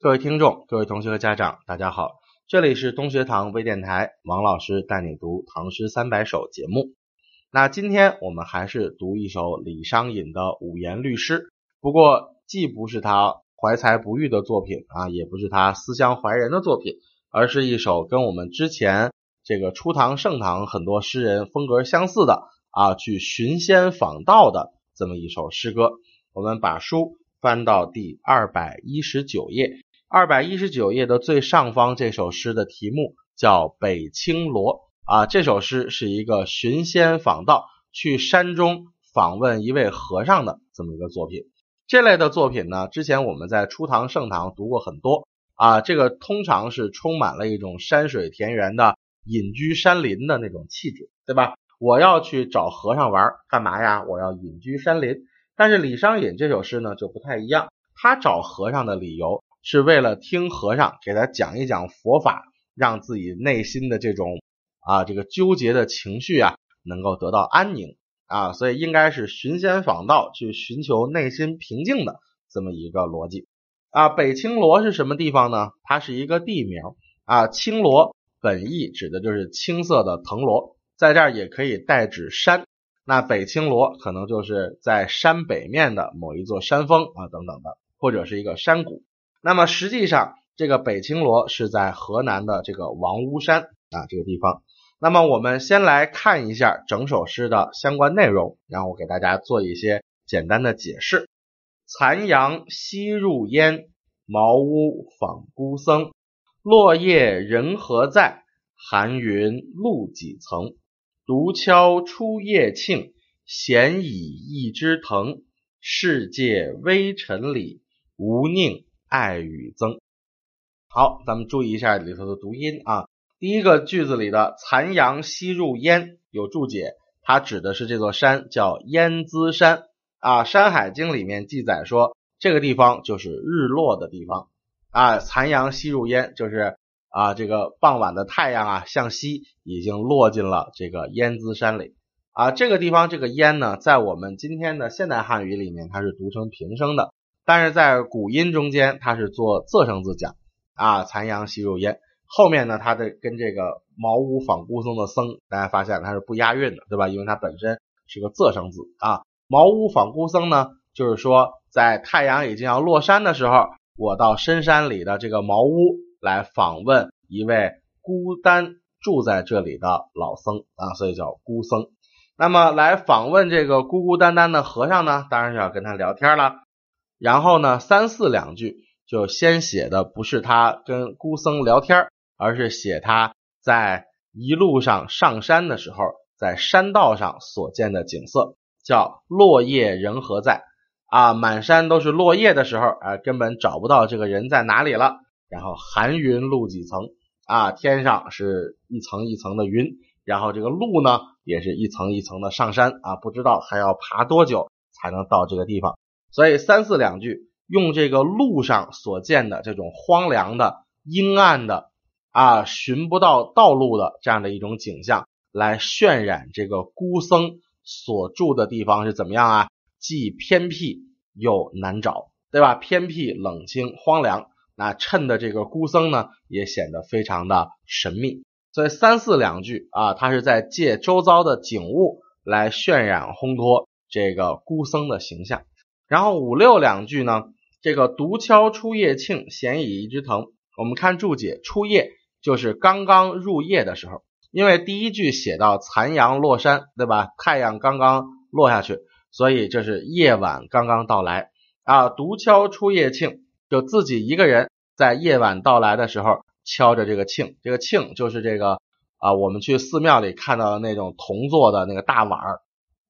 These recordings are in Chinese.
各位听众、各位同学和家长，大家好，这里是东学堂微电台，王老师带你读《唐诗三百首》节目。那今天我们还是读一首李商隐的五言律诗，不过既不是他怀才不遇的作品啊，也不是他思乡怀人的作品，而是一首跟我们之前这个初唐、盛唐很多诗人风格相似的啊，去寻仙访道的这么一首诗歌。我们把书翻到第二百一十九页。二百一十九页的最上方，这首诗的题目叫《北青罗》啊。这首诗是一个寻仙访道，去山中访问一位和尚的这么一个作品。这类的作品呢，之前我们在初唐、盛唐读过很多啊。这个通常是充满了一种山水田园的隐居山林的那种气质，对吧？我要去找和尚玩，干嘛呀？我要隐居山林。但是李商隐这首诗呢，就不太一样，他找和尚的理由。是为了听和尚给他讲一讲佛法，让自己内心的这种啊这个纠结的情绪啊能够得到安宁啊，所以应该是寻仙访道去寻求内心平静的这么一个逻辑啊。北青罗是什么地方呢？它是一个地名啊。青罗本意指的就是青色的藤萝，在这儿也可以代指山。那北青罗可能就是在山北面的某一座山峰啊等等的，或者是一个山谷。那么实际上，这个北青罗是在河南的这个王屋山啊这个地方。那么我们先来看一下整首诗的相关内容，然后我给大家做一些简单的解释。残阳西入烟，茅屋访孤僧。落叶人何在？寒云露几层。独敲初夜磬，闲倚一枝藤。世界微尘里，无宁。爱与憎，好，咱们注意一下里头的读音啊。第一个句子里的“残阳西入烟”有注解，它指的是这座山叫烟姿山啊。《山海经》里面记载说，这个地方就是日落的地方啊。残阳西入烟，就是啊，这个傍晚的太阳啊向西已经落进了这个烟姿山里啊。这个地方这个烟呢，在我们今天的现代汉语里面，它是读成平声的。但是在古音中间，它是做仄声字讲啊，残阳西入烟。后面呢，它的跟这个茅屋访孤僧的僧，大家发现它是不押韵的，对吧？因为它本身是个仄声字啊。茅屋访孤僧呢，就是说在太阳已经要落山的时候，我到深山里的这个茅屋来访问一位孤单住在这里的老僧啊，所以叫孤僧。那么来访问这个孤孤单单的和尚呢，当然是要跟他聊天了。然后呢，三四两句就先写的不是他跟孤僧聊天，而是写他在一路上上山的时候，在山道上所见的景色，叫落叶人何在啊？满山都是落叶的时候，啊，根本找不到这个人在哪里了。然后寒云露几层啊，天上是一层一层的云，然后这个路呢，也是一层一层的上山啊，不知道还要爬多久才能到这个地方。所以三四两句用这个路上所见的这种荒凉的、阴暗的啊，寻不到道路的这样的一种景象，来渲染这个孤僧所住的地方是怎么样啊？既偏僻又难找，对吧？偏僻、冷清、荒凉，那衬的这个孤僧呢，也显得非常的神秘。所以三四两句啊，他是在借周遭的景物来渲染烘托这个孤僧的形象。然后五六两句呢，这个独敲初夜磬，闲倚一枝藤。我们看注解，初夜就是刚刚入夜的时候，因为第一句写到残阳落山，对吧？太阳刚刚落下去，所以这是夜晚刚刚到来啊。独敲初夜磬，就自己一个人在夜晚到来的时候敲着这个磬，这个磬就是这个啊，我们去寺庙里看到的那种铜做的那个大碗儿，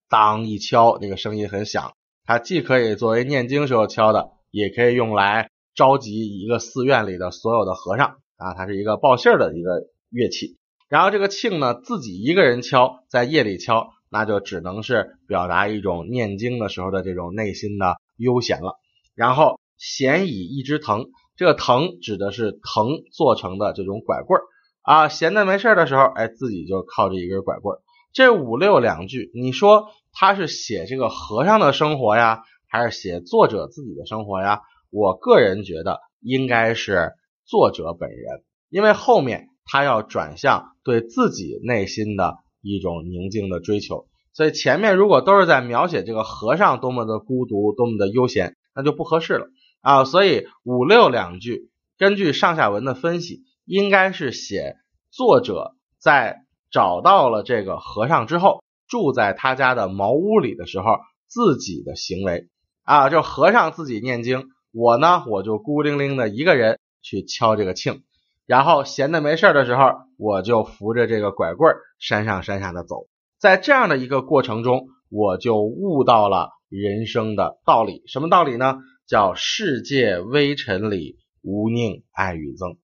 当一敲，那个声音很响。它既可以作为念经时候敲的，也可以用来召集一个寺院里的所有的和尚啊，它是一个报信儿的一个乐器。然后这个磬呢，自己一个人敲，在夜里敲，那就只能是表达一种念经的时候的这种内心的悠闲了。然后闲倚一枝藤，这个藤指的是藤做成的这种拐棍儿啊，闲的没事的时候，哎，自己就靠着一根拐棍儿。这五六两句，你说。他是写这个和尚的生活呀，还是写作者自己的生活呀？我个人觉得应该是作者本人，因为后面他要转向对自己内心的一种宁静的追求，所以前面如果都是在描写这个和尚多么的孤独，多么的悠闲，那就不合适了啊。所以五六两句，根据上下文的分析，应该是写作者在找到了这个和尚之后，住在他家的茅屋里的时候，自己的行为啊，就和尚自己念经。我呢，我就孤零零的一个人去敲这个磬，然后闲的没事的时候，我就扶着这个拐棍山上山下的走。在这样的一个过程中，我就悟到了人生的道理。什么道理呢？叫世界微尘里无宁爱与憎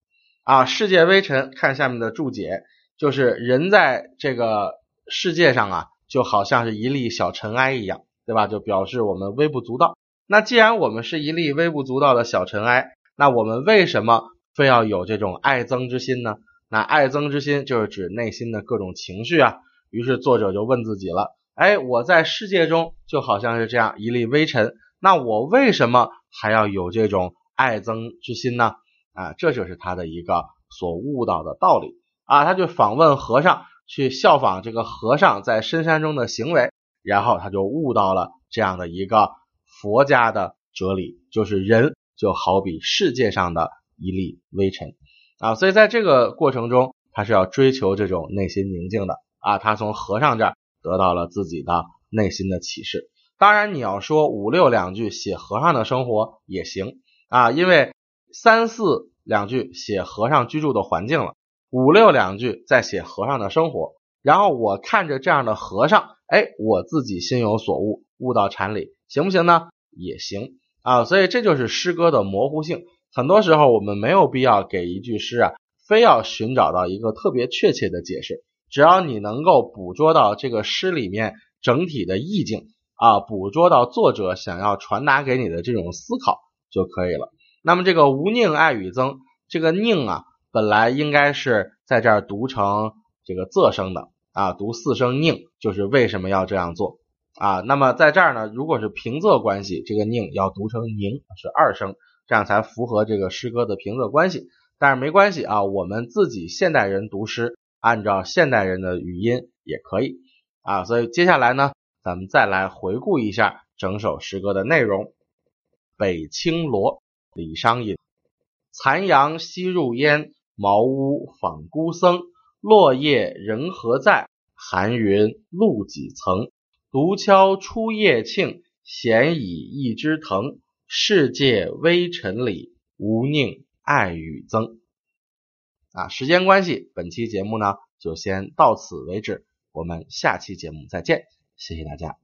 啊！世界微尘，看下面的注解，就是人在这个世界上啊，就好像是一粒小尘埃一样，对吧？就表示我们微不足道。那既然我们是一粒微不足道的小尘埃，那我们为什么非要有这种爱憎之心呢？那爱憎之心就是指内心的各种情绪啊。于是作者就问自己了：哎，我在世界中就好像是这样一粒微尘，那我为什么还要有这种爱憎之心呢？啊，这就是他的一个所悟到的道理啊。他就访问和尚，去效仿这个和尚在深山中的行为，然后他就悟到了这样的一个。佛家的哲理就是人就好比世界上的一粒微尘啊，所以在这个过程中，他是要追求这种内心宁静的啊。他从和尚这儿得到了自己的内心的启示。当然，你要说五六两句写和尚的生活也行啊，因为三四两句写和尚居住的环境了，五六两句在写和尚的生活。然后我看着这样的和尚，哎，我自己心有所悟，悟到禅理，行不行呢？也行啊，所以这就是诗歌的模糊性。很多时候我们没有必要给一句诗啊，非要寻找到一个特别确切的解释。只要你能够捕捉到这个诗里面整体的意境啊，捕捉到作者想要传达给你的这种思考就可以了。那么这个无宁爱与憎，这个宁啊，本来应该是在这儿读成这个仄声的啊，读四声宁，就是为什么要这样做。啊，那么在这儿呢，如果是平仄关系，这个宁要读成宁，是二声，这样才符合这个诗歌的平仄关系。但是没关系啊，我们自己现代人读诗，按照现代人的语音也可以啊。所以接下来呢，咱们再来回顾一下整首诗歌的内容。北青罗，李商隐。残阳西入烟，茅屋访孤僧。落叶人何在？寒云露几层。独敲初夜磬，闲倚一枝藤。世界微尘里，无宁爱与憎。啊，时间关系，本期节目呢就先到此为止，我们下期节目再见，谢谢大家。